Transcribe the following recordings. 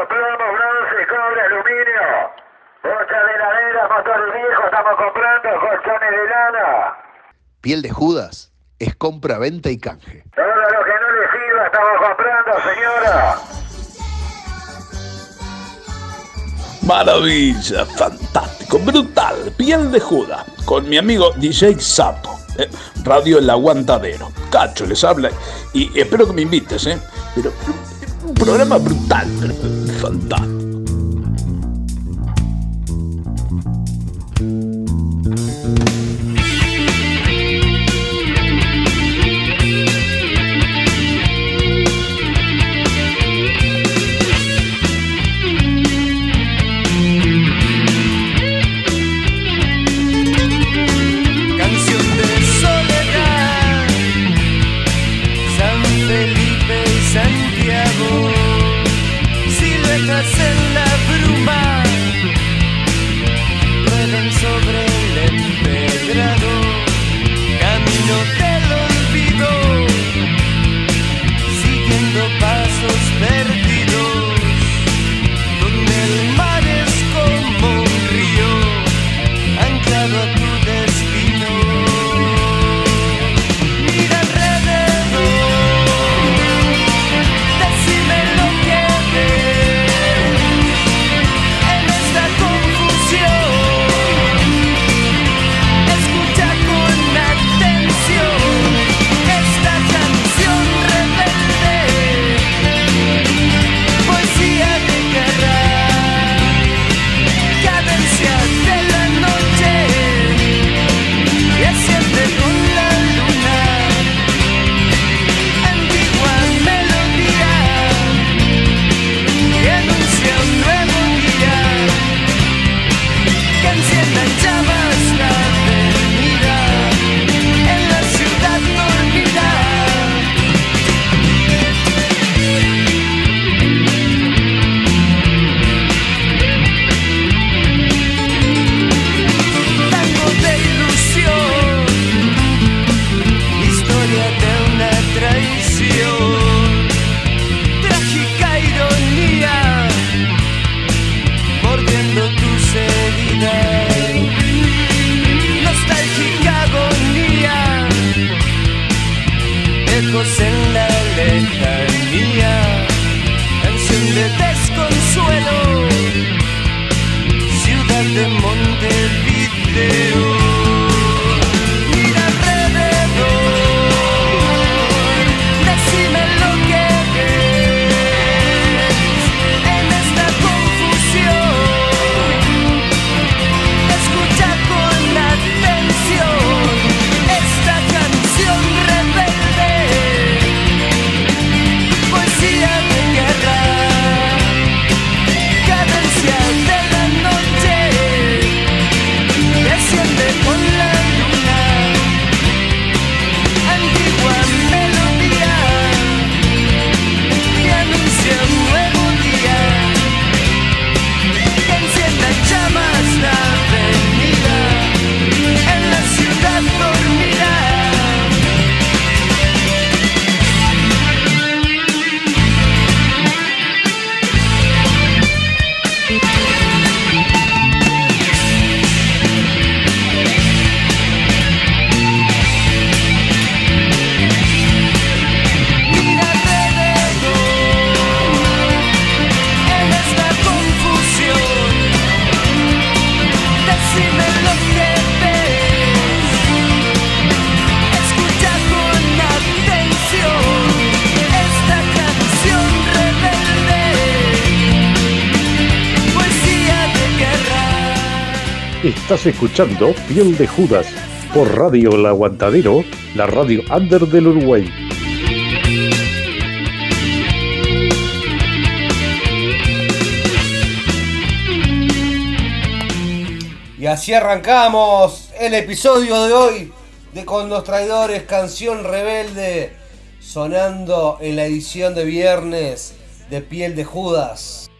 hierro, plomo, bronce, cobre, aluminio. Bocha de heladera, motores viejos, estamos comprando colchones de lana. Piel de Judas es compra, venta y canje. Todo lo que no le sirva estamos comprando, señora. Maravilla, fantástico, brutal, piel de Judas, con mi amigo DJ Sapo, eh, Radio El Aguantadero. Cacho les habla y espero que me invites, ¿eh? Pero programa brutal, fantástico. Estás escuchando Piel de Judas por Radio El Aguantadero, la radio under del Uruguay. Y así arrancamos el episodio de hoy de Con los Traidores, canción rebelde, sonando en la edición de viernes de Piel de Judas.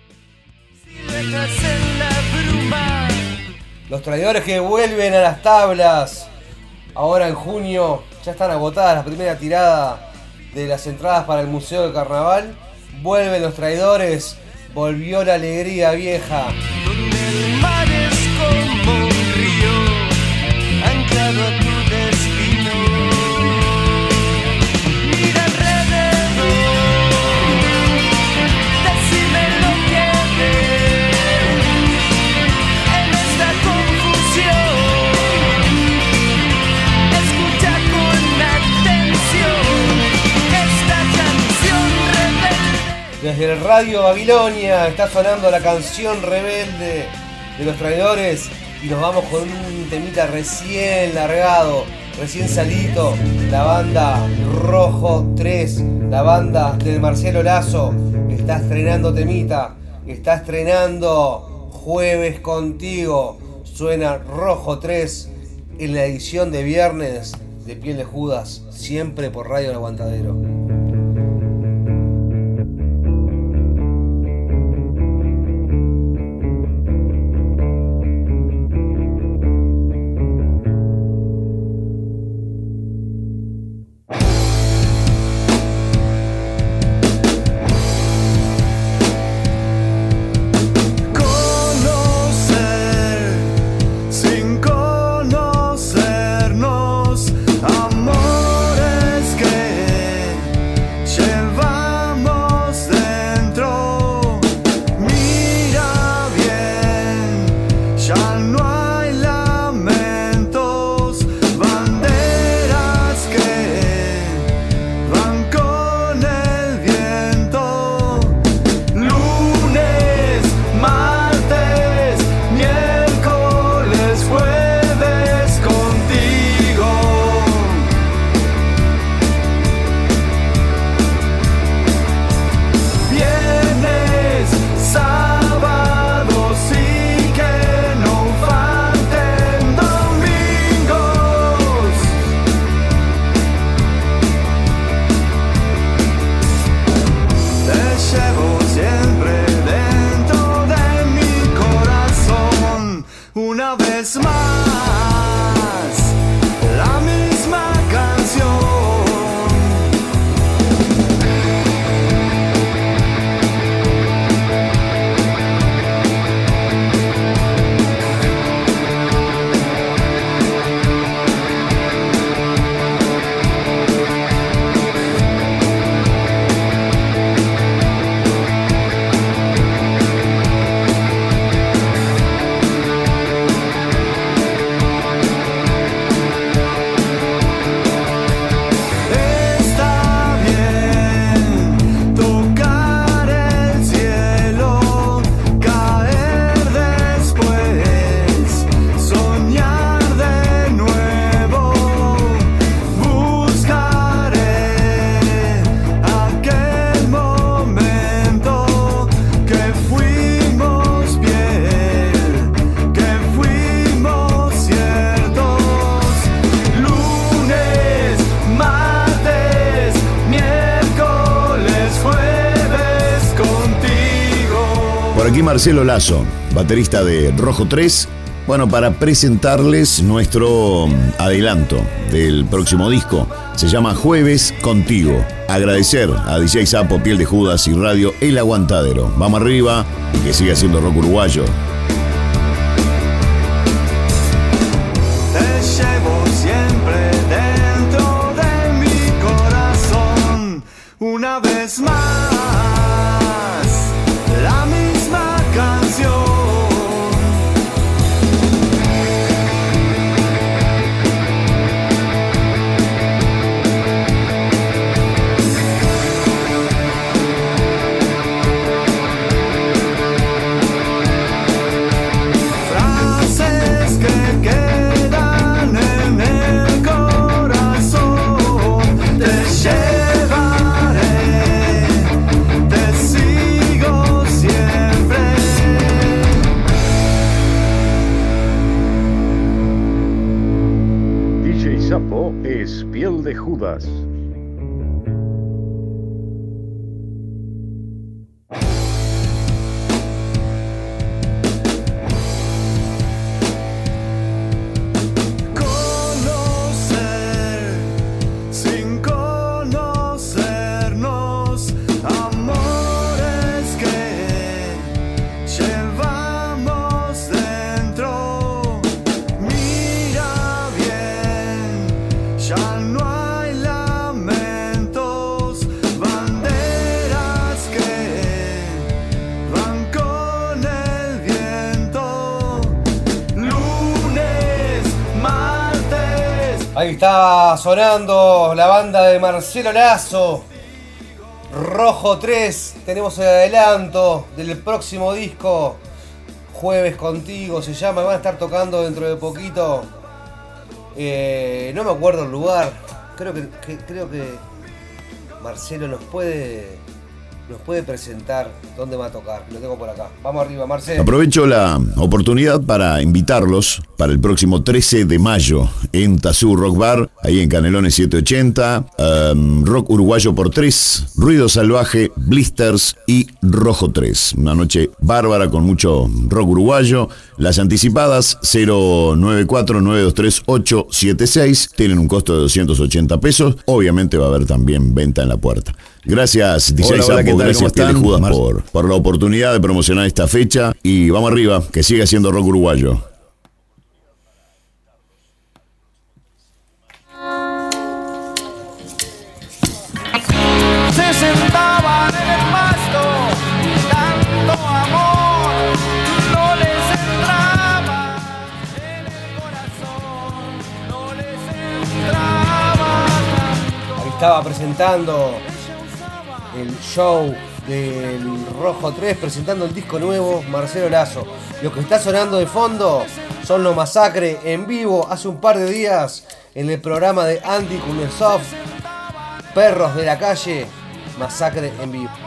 Siluetas en la bruma. Los traidores que vuelven a las tablas. Ahora en junio ya están agotadas la primera tirada de las entradas para el Museo del Carnaval. Vuelven los traidores Volvió la alegría vieja. Radio Babilonia. Está sonando la canción rebelde de los traidores. Y nos vamos con un temita recién largado, recién salito, la banda Rojo 3, la banda de Marcelo Lazo, está estrenando temita, está estrenando Jueves contigo, suena Rojo 3 en la edición de viernes de Piel de Judas, siempre por Radio El Aguantadero. Marcelo Lazo, baterista de Rojo 3. Bueno, para presentarles nuestro mm, adelanto del próximo disco. Se llama Jueves Contigo. Agradecer a DJ Sapo, Piel de Judas y Radio El Aguantadero. Vamos arriba y que siga siendo rock uruguayo. Piel Ahí está sonando la banda de Marcelo Lazo. Rojo 3. Tenemos el adelanto del próximo disco. Jueves contigo se llama. Van a estar tocando dentro de poquito. Eh, no me acuerdo el lugar. Creo que, creo que Marcelo nos puede nos puede presentar dónde va a tocar. Lo tengo por acá. Vamos arriba, Marcelo. Aprovecho la oportunidad para invitarlos para el próximo 13 de mayo en Tazú Rock Bar, ahí en Canelones 780, um, Rock Uruguayo por 3, Ruido Salvaje, Blisters y Rojo 3. Una noche bárbara con mucho rock uruguayo. Las anticipadas 094-923-876 tienen un costo de 280 pesos. Obviamente va a haber también venta en la puerta. Gracias, DJ Hola, gracias. Judas por, por la oportunidad de promocionar esta fecha y vamos arriba, que siga siendo rock uruguayo. Estaba presentando el show del Rojo 3, presentando el disco nuevo, Marcelo Lazo. Lo que está sonando de fondo son los masacres en vivo hace un par de días en el programa de Andy Kunesov, Perros de la Calle, Masacre en vivo.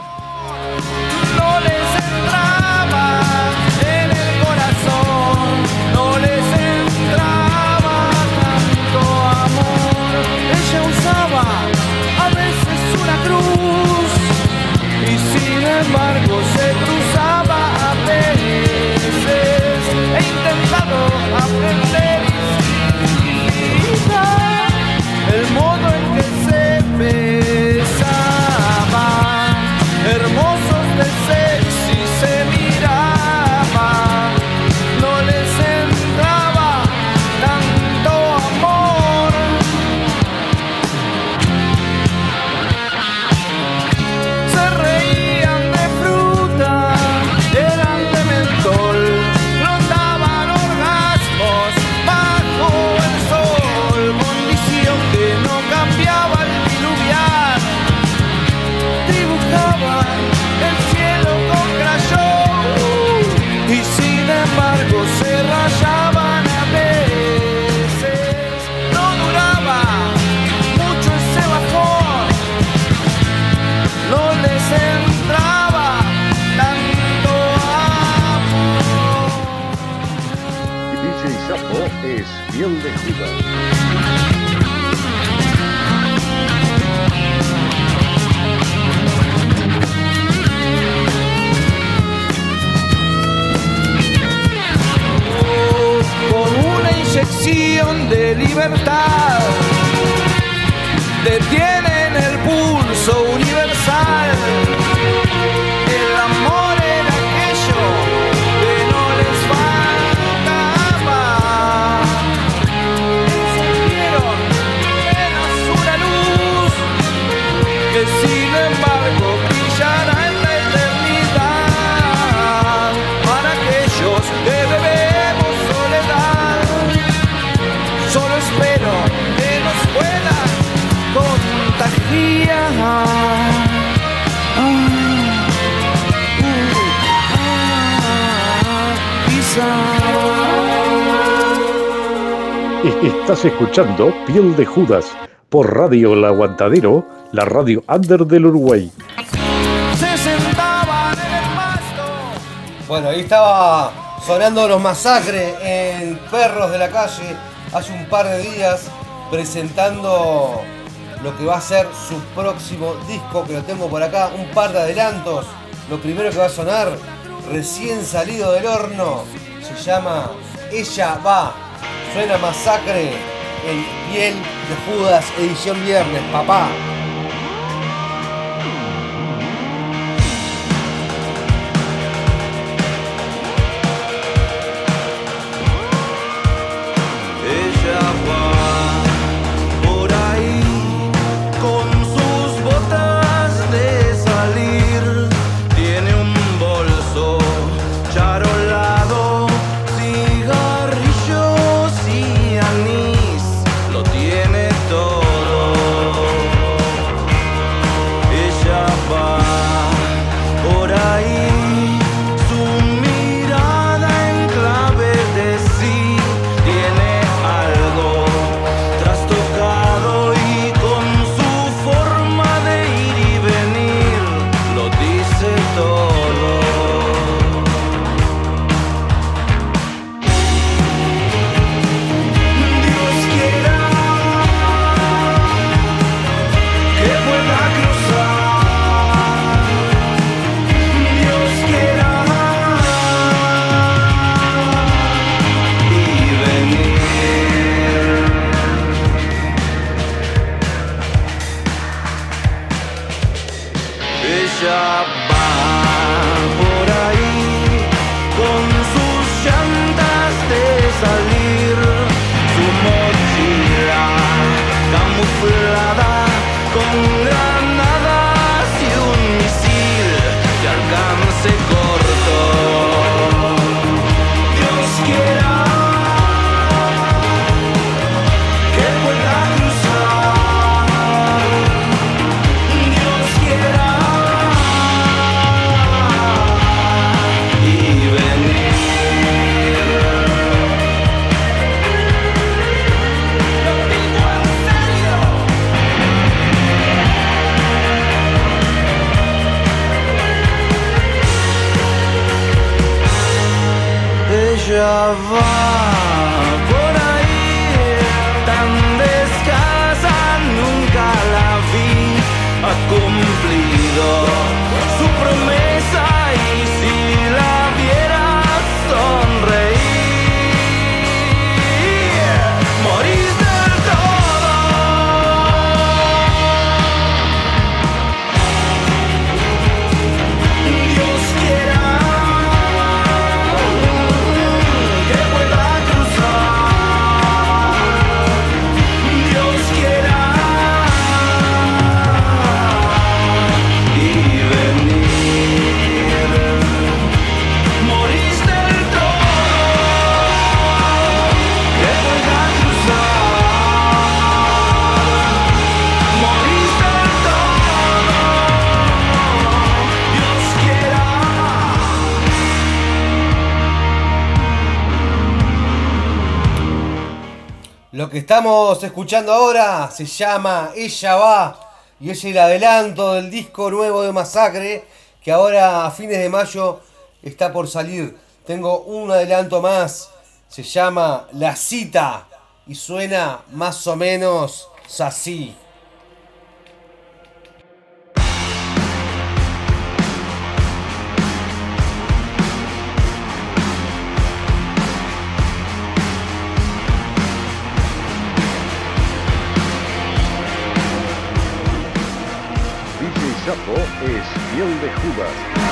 Estás escuchando Piel de Judas por Radio El Aguantadero, la radio under del Uruguay. Se sentaban en el pasto. Bueno, ahí estaba sonando los masacres en Perros de la Calle hace un par de días, presentando lo que va a ser su próximo disco, que lo tengo por acá, un par de adelantos. Lo primero que va a sonar, recién salido del horno, se llama Ella va. Suena masacre en piel de Judas, edición viernes, papá. estamos escuchando ahora se llama Ella va y es el adelanto del disco nuevo de Masacre que ahora a fines de mayo está por salir. Tengo un adelanto más, se llama La cita y suena más o menos así. Es fiel de Judas.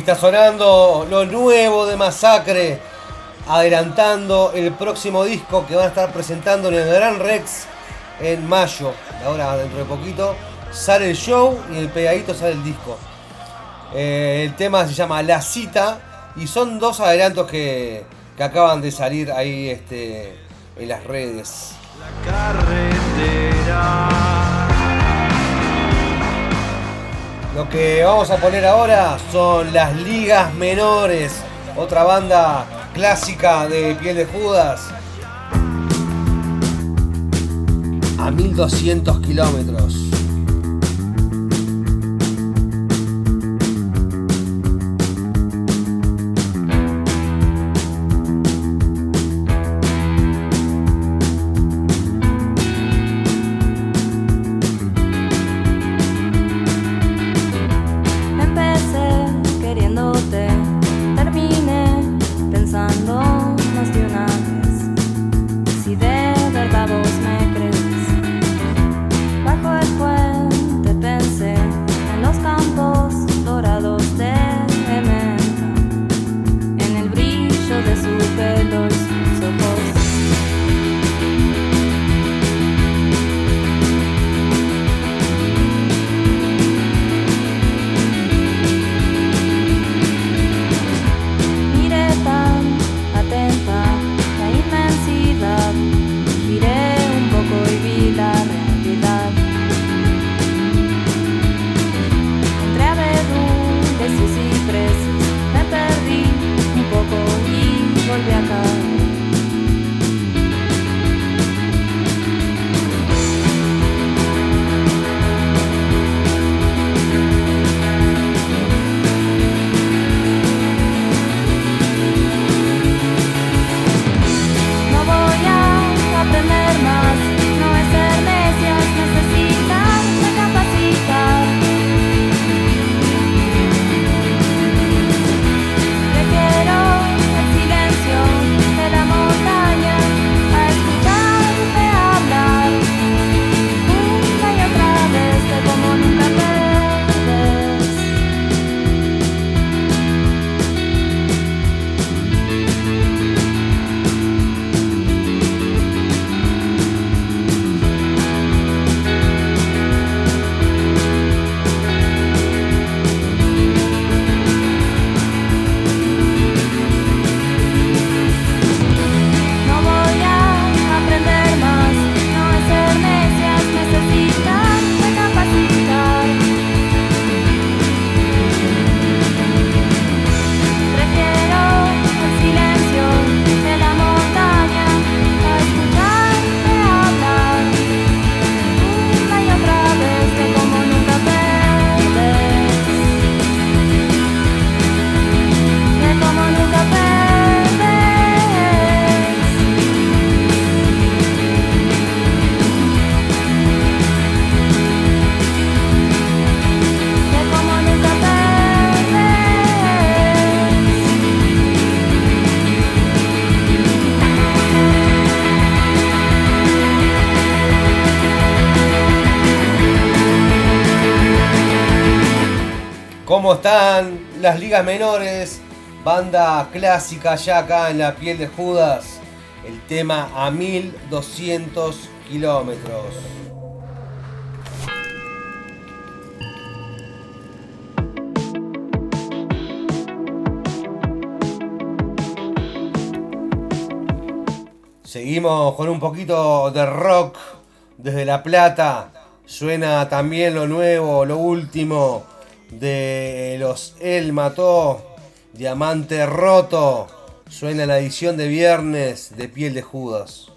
Está sonando lo nuevo de Masacre, adelantando el próximo disco que van a estar presentando en el Gran Rex en mayo. Ahora, dentro de poquito, sale el show y el pegadito sale el disco. Eh, el tema se llama La Cita y son dos adelantos que, que acaban de salir ahí este, en las redes. La carretera. Lo que vamos a poner ahora son las ligas menores, otra banda clásica de piel de Judas. A 1200 kilómetros. Menores? Banda clásica ya acá en la piel de Judas. El tema a 1200 kilómetros. Seguimos con un poquito de rock desde La Plata. Suena también lo nuevo, lo último de los El Mató, Diamante Roto. Suena la edición de viernes de Piel de Judas.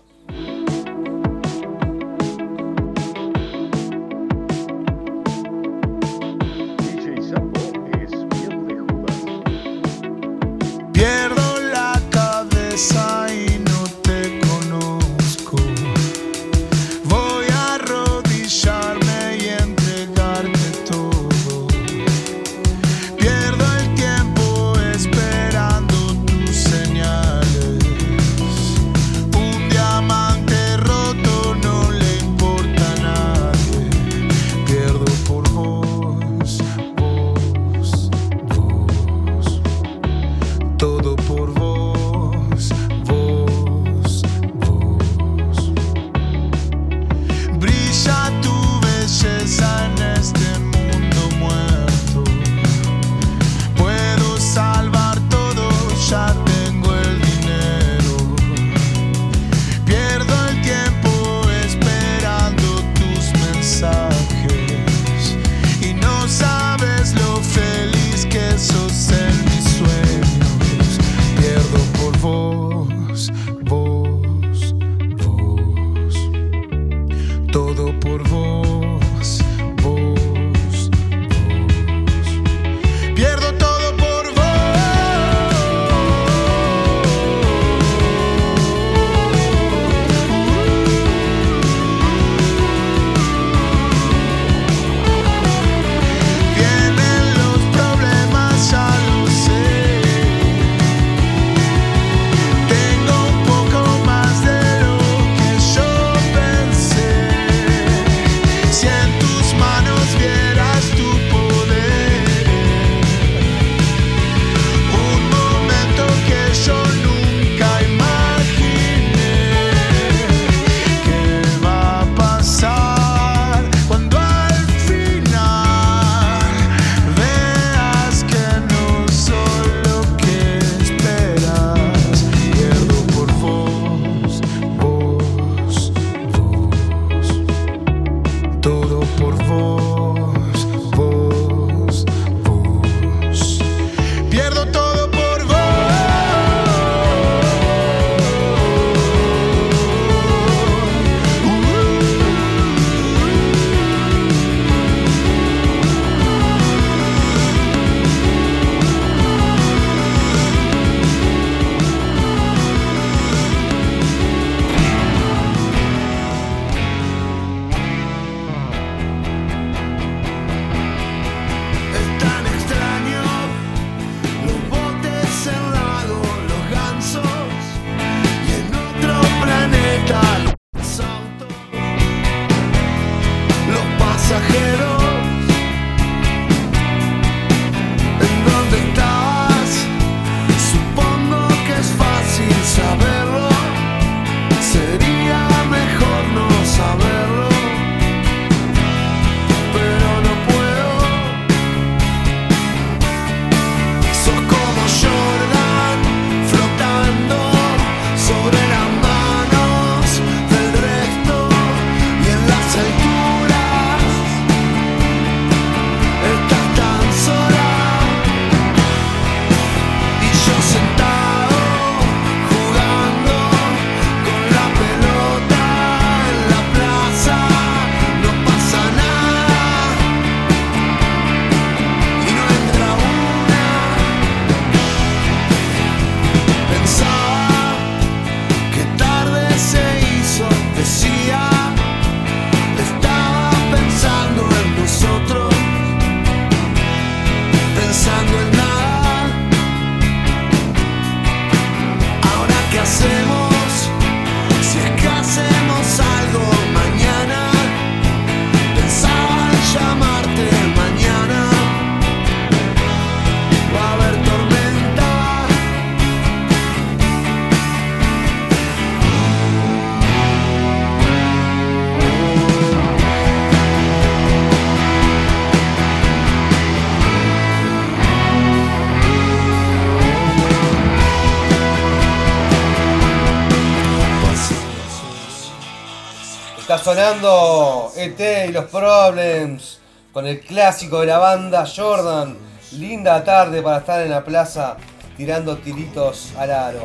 Sonando ET y los Problems con el clásico de la banda Jordan. Linda tarde para estar en la plaza tirando tiritos al aro.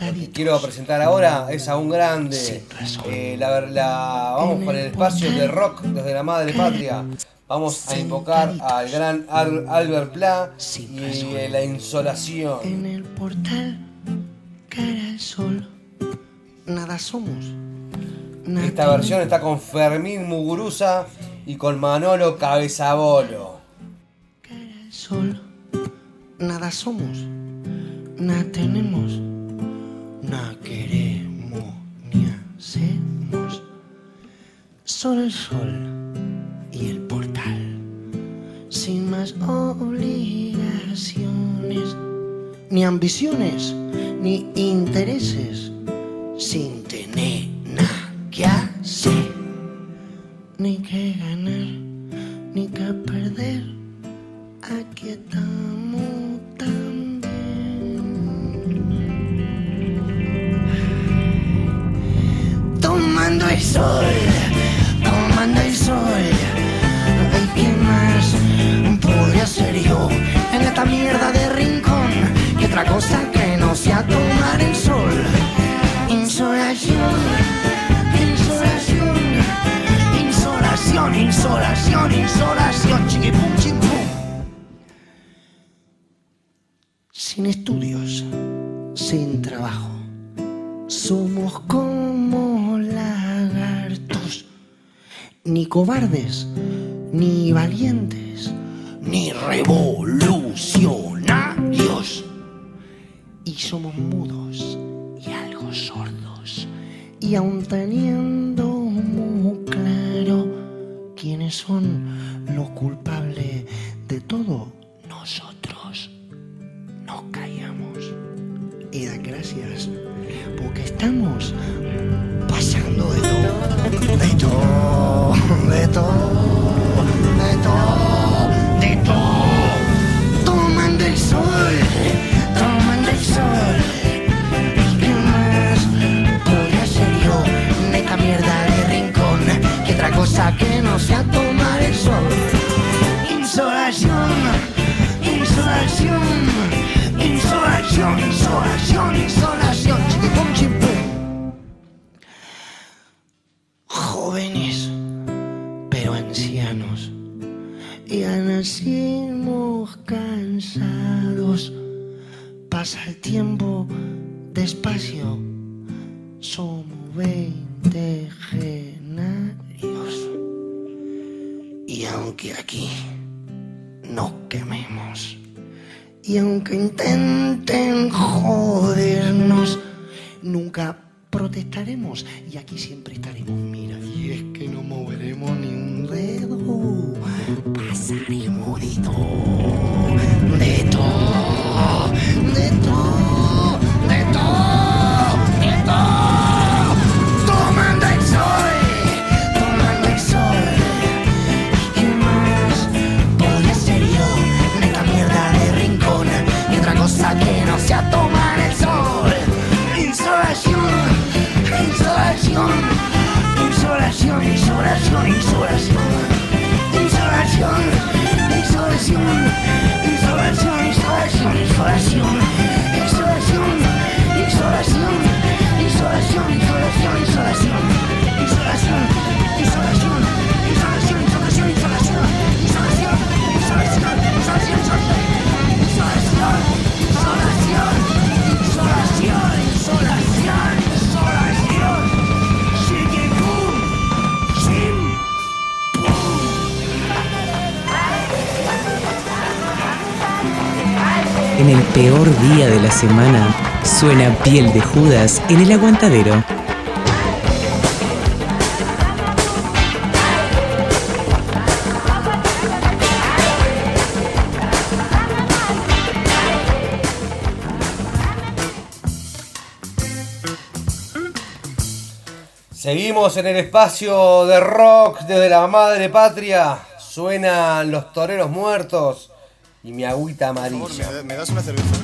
Lo que quiero presentar ahora es a un grande. Eh, la- la- vamos con el espacio de rock desde la madre patria. Vamos a invocar al gran Al- Albert Pla y la insolación. En el portal, cara al sol, nada somos. nada Esta versión está con Fermín Muguruza y con Manolo Cabezabolo. al sol, nada somos, nada tenemos, nada queremos ni hacemos. Solo el sol y el portal, sin más obligaciones, ni ambiciones, ni intereses, sin tener nada que hacer, ni que ganar, ni que perder. Aquí estamos también. Tomando el sol, tomando el sol. Ay, ¿qué más podría ser yo en esta mierda de rincón? Que otra cosa que no sea tomar el sol insolación, insolación, insolación, insolación, insolación, chiquipum, chiquipum. Sin estudios, sin trabajo, somos como lagartos, ni cobardes, ni valientes, ni revolucionarios. Y somos mudos y algo sordos. Y aun teniendo muy claro quiénes son los culpables de todo, nosotros no callamos. Y da gracias porque estamos pasando de todo, de todo, de todo, de todo, de todo. Tomando el sol, que no sea tomar el sol. Insolación, insolación, insolación, insolación, insolación. Chiquipum, chimpum. Jóvenes, pero ancianos. Ya nacimos cansados. Pasa el tiempo despacio. Somos Y aquí. Nos quememos, y aunque intenten jodernos, nunca protestaremos. Y aquí siempre estaremos. Mira, y es que no moveremos ni un dedo, pasaremos de todo, de todo, de todo, semana, suena piel de Judas en el aguantadero. Seguimos en el espacio de rock desde la madre patria. Suenan los toreros muertos y mi agüita Por favor, amarilla. ¿me, me das una cerveza?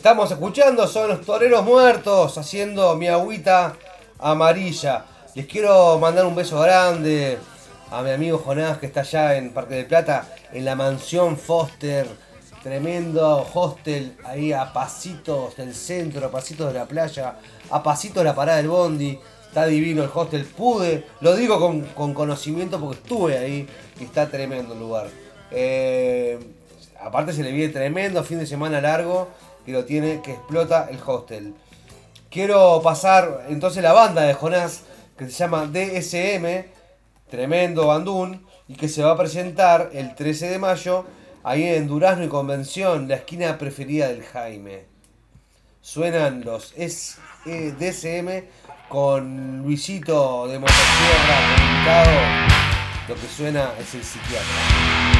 Estamos escuchando son los toreros muertos haciendo mi agüita amarilla. Les quiero mandar un beso grande a mi amigo Jonás que está allá en Parque del Plata, en la mansión Foster. Tremendo hostel ahí a pasitos del centro, a pasitos de la playa, a pasitos de la parada del Bondi. Está divino el hostel. Pude, lo digo con, con conocimiento porque estuve ahí y está tremendo el lugar. Eh, aparte se le viene tremendo fin de semana largo que lo tiene, que explota el hostel. Quiero pasar entonces la banda de Jonás, que se llama DSM, tremendo bandún, y que se va a presentar el 13 de mayo ahí en Durazno y Convención, la esquina preferida del Jaime. Suenan los eh, DSM con Luisito de Motosierra. Lo que suena es el psiquiatra.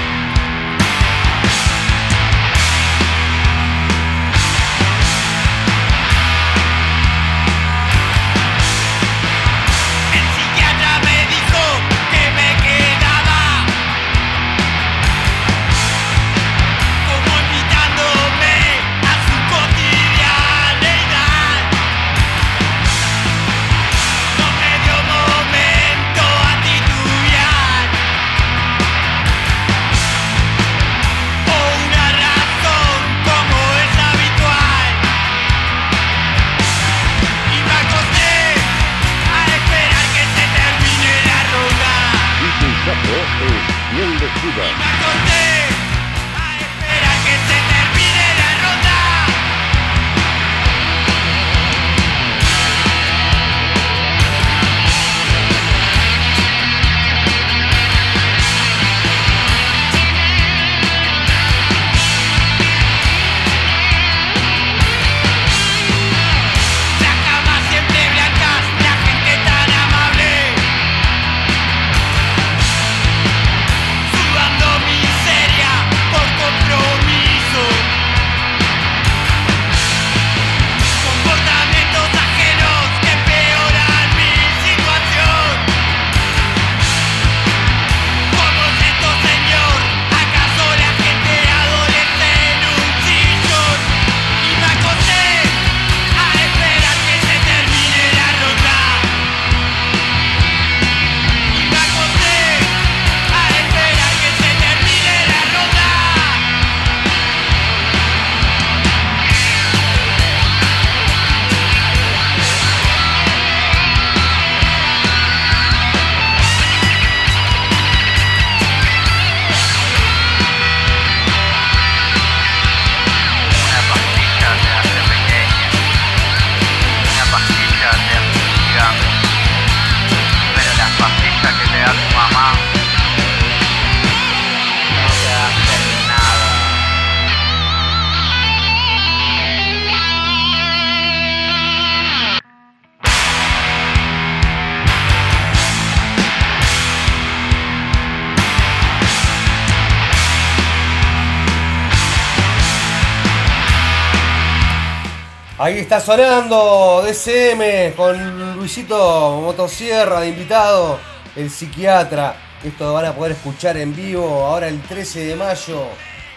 Ahí está sonando DCM con Luisito Motosierra de invitado, el psiquiatra. Esto lo van a poder escuchar en vivo ahora el 13 de mayo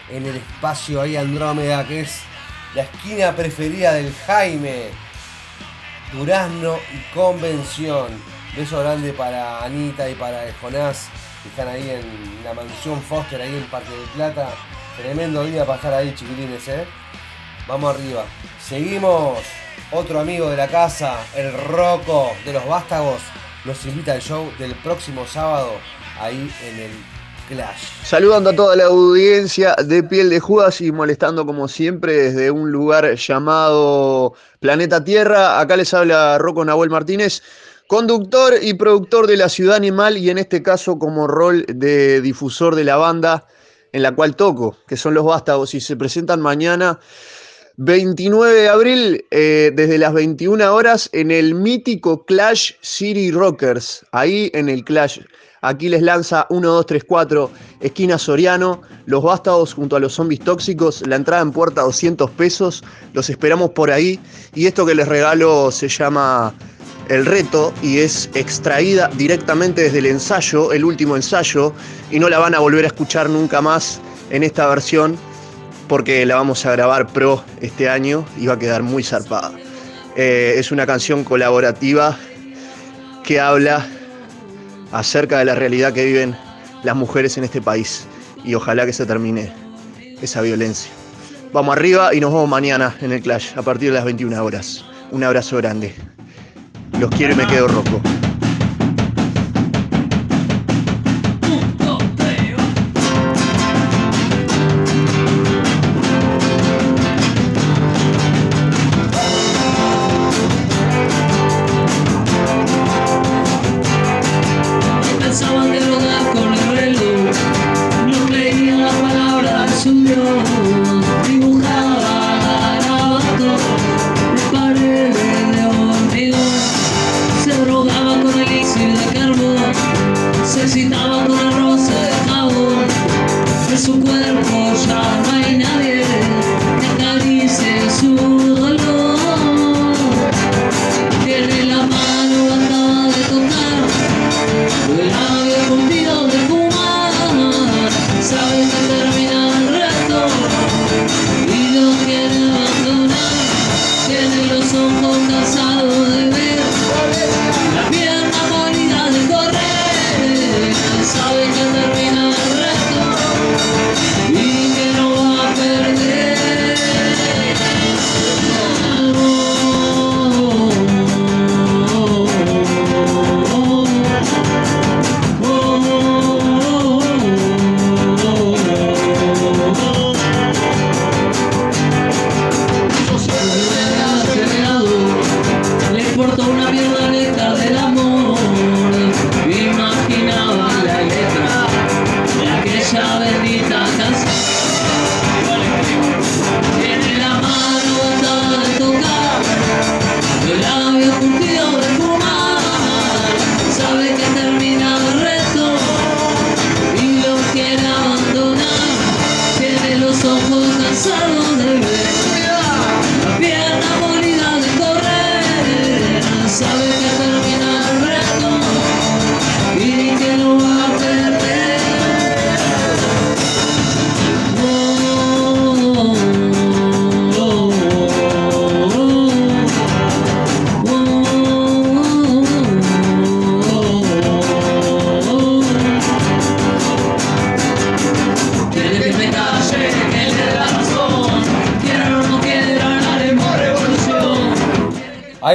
en el espacio ahí Andrómeda, que es la esquina preferida del Jaime. Durazno y Convención. Beso grande para Anita y para Jonás, que están ahí en la mansión Foster, ahí en Parque del Plata. Tremendo día para estar ahí, chiquilines, ¿eh? Vamos arriba. Seguimos. Otro amigo de la casa, el Roco de los Vástagos, nos invita al show del próximo sábado ahí en el Clash. Saludando a toda la audiencia de Piel de Judas y molestando como siempre desde un lugar llamado Planeta Tierra. Acá les habla Rocco Nahuel Martínez, conductor y productor de La Ciudad Animal y en este caso como rol de difusor de la banda en la cual toco, que son Los Vástagos y se presentan mañana 29 de abril, eh, desde las 21 horas, en el mítico Clash City Rockers. Ahí en el Clash. Aquí les lanza 1, 2, 3, 4, esquina Soriano, los vástagos junto a los zombies tóxicos, la entrada en puerta 200 pesos, los esperamos por ahí. Y esto que les regalo se llama El Reto y es extraída directamente desde el ensayo, el último ensayo, y no la van a volver a escuchar nunca más en esta versión porque la vamos a grabar pro este año y va a quedar muy zarpada. Eh, es una canción colaborativa que habla acerca de la realidad que viven las mujeres en este país y ojalá que se termine esa violencia. Vamos arriba y nos vemos mañana en el Clash a partir de las 21 horas. Un abrazo grande. Los quiero y me quedo rojo.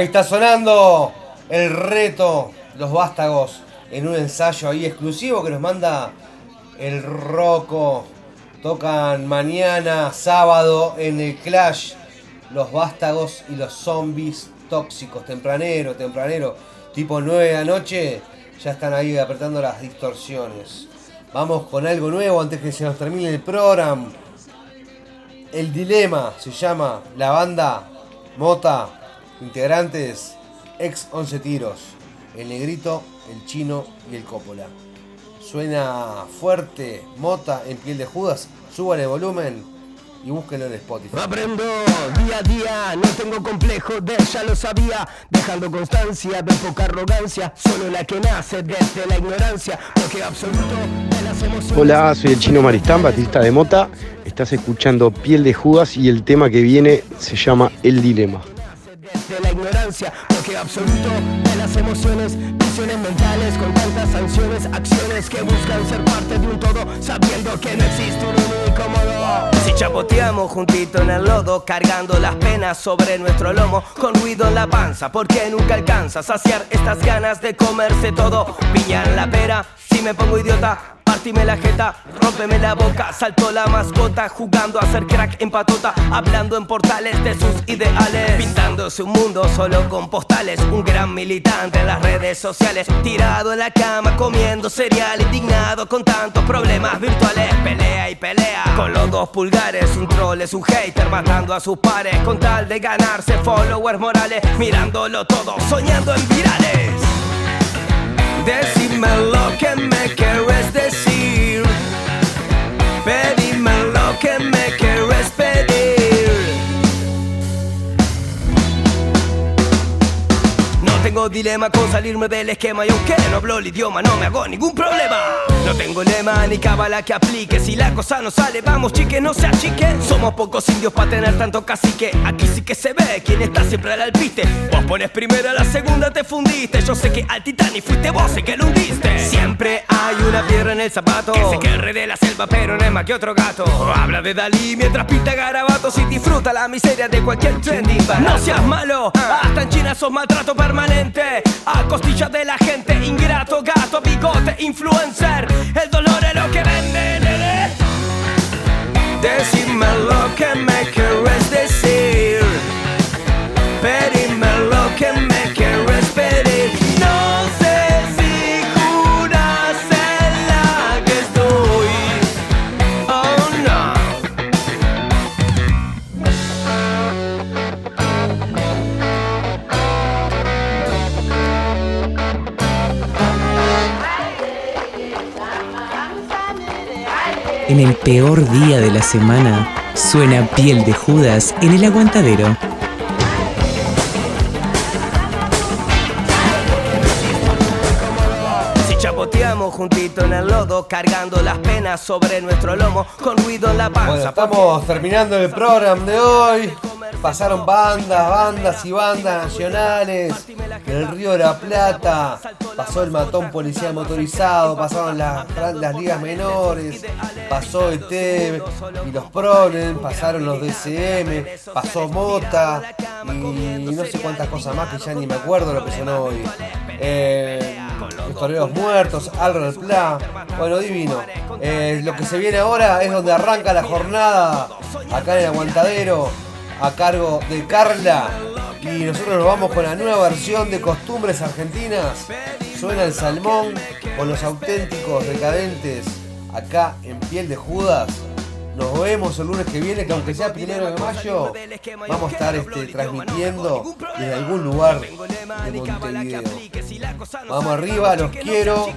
Ahí está sonando el reto, los vástagos, en un ensayo ahí exclusivo que nos manda el Roco. Tocan mañana, sábado, en el Clash, los vástagos y los zombies tóxicos. Tempranero, tempranero, tipo 9 de la noche, ya están ahí apretando las distorsiones. Vamos con algo nuevo antes que se nos termine el programa. El dilema se llama la banda Mota, integrantes ex 11 tiros, el negrito, el chino y el cópola. Suena fuerte, Mota en piel de Judas, suban el volumen y búsquenlo en Spotify. Aprendo día a día, no tengo complejo de ya lo sabía, dejando constancia de poca arrogancia, solo la que nace desde la ignorancia, porque absoluto de las emociones. Hola, soy el chino Maristán, Batista de Mota. Estás escuchando Piel de Judas y el tema que viene se llama El Dilema. Ignorancia, porque absoluto de las emociones, visiones mentales con tantas sanciones, acciones que buscan ser parte de un todo, sabiendo que no existe un único modo. Si chapoteamos juntito en el lodo, cargando las penas sobre nuestro lomo, con ruido en la panza, porque nunca alcanza saciar estas ganas de comerse todo. Piña en la pera, si me pongo idiota. Partime la jeta, rómpeme la boca, saltó la mascota, jugando a ser crack en patota, hablando en portales de sus ideales, pintándose un mundo solo con postales, un gran militante en las redes sociales, tirado en la cama comiendo cereal, indignado con tantos problemas virtuales, pelea y pelea, con los dos pulgares, un troll es un hater, matando a sus pares, con tal de ganarse followers morales, mirándolo todo, soñando en virales. Decime lo que me quieres decir. Pedime lo que me quieres pedir. Tengo dilema con salirme del esquema y aunque no hablo el idioma no me hago ningún problema. No tengo lema ni cábala que aplique. Si la cosa no sale, vamos chique, no se achique. Somos pocos indios para tener tanto cacique. Aquí sí que se ve quién está siempre al alpiste. Vos pones primera, la segunda te fundiste. Yo sé que al Titanic fuiste vos el que lo hundiste. Siempre hay una piedra en el zapato. Que se querre de la selva, pero no es más que otro gato. Habla de Dalí mientras pinta garabatos y disfruta la miseria de cualquier trending. No seas malo, hasta en China sos maltrato permanente. A costillas de la gente, ingrato, gato, bigote, influencer. El dolor es lo que vende, nene. En el peor día de la semana, suena piel de Judas en el aguantadero. Chapoteamos juntito en el lodo, cargando las penas sobre nuestro lomo, con ruido en la panza. Bueno, estamos terminando el programa de hoy. Pasaron bandas, bandas y bandas nacionales del Río de la Plata. Pasó el matón policial motorizado, pasaron las, las ligas menores, pasó ET y los Pronen, pasaron los DCM, pasó Mota y no sé cuántas cosas más que ya ni me acuerdo lo que sonó hoy. Eh, los toreros muertos, del Pla. Bueno, divino. Eh, lo que se viene ahora es donde arranca la jornada acá en el aguantadero a cargo de Carla. Y nosotros nos vamos con la nueva versión de Costumbres Argentinas. Suena el salmón con los auténticos decadentes acá en Piel de Judas. Nos vemos el lunes que viene, que aunque sea primero de mayo, vamos a estar este, transmitiendo desde algún lugar de Montevideo. Vamos arriba, los quiero.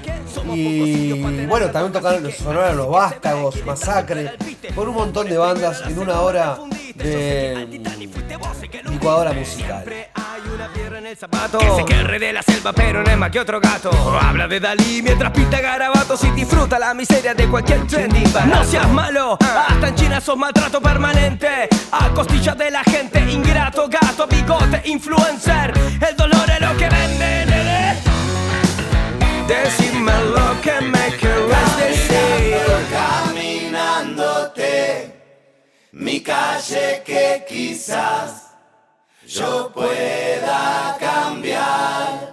Y bueno, también tocaron, sonaron los vástagos, masacre, con un montón de bandas en una hora de licuadora musical. Que se querre de la selva, pero no es más que otro gato. Habla de Dalí mientras pinta garabatos y disfruta la miseria de cualquier trending. No seas malo, hasta en China sos maltrato permanente. A costillas de la gente, ingrato, gato, bigote, influencer. El dolor es lo que vende, nene. Decime lo que me quieres decir. caminándote mi calle que quizás yo pueda cambiar.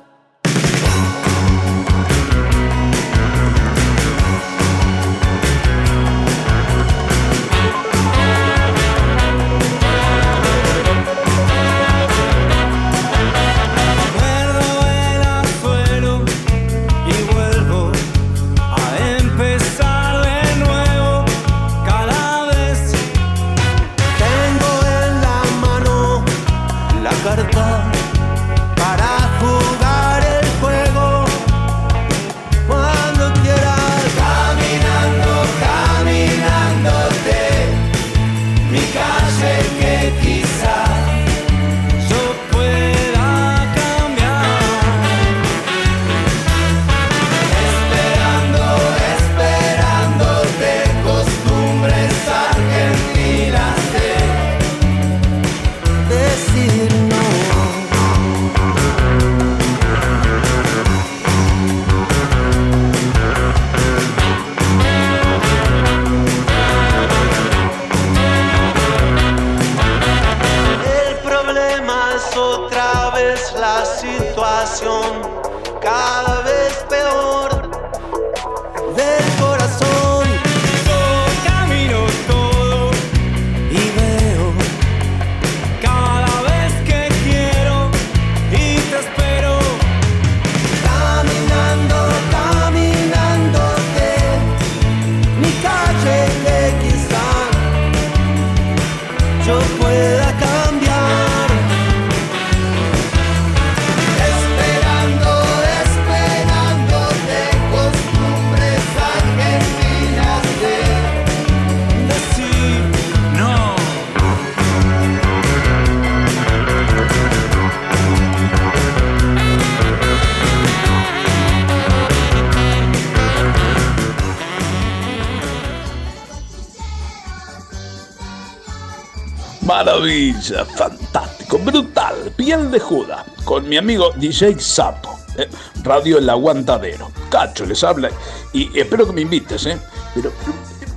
Fantástico, brutal, piel de Judas, con mi amigo DJ Sapo, eh, Radio El Aguantadero. Cacho les habla y espero que me invites, ¿eh? Pero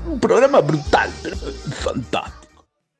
un programa brutal.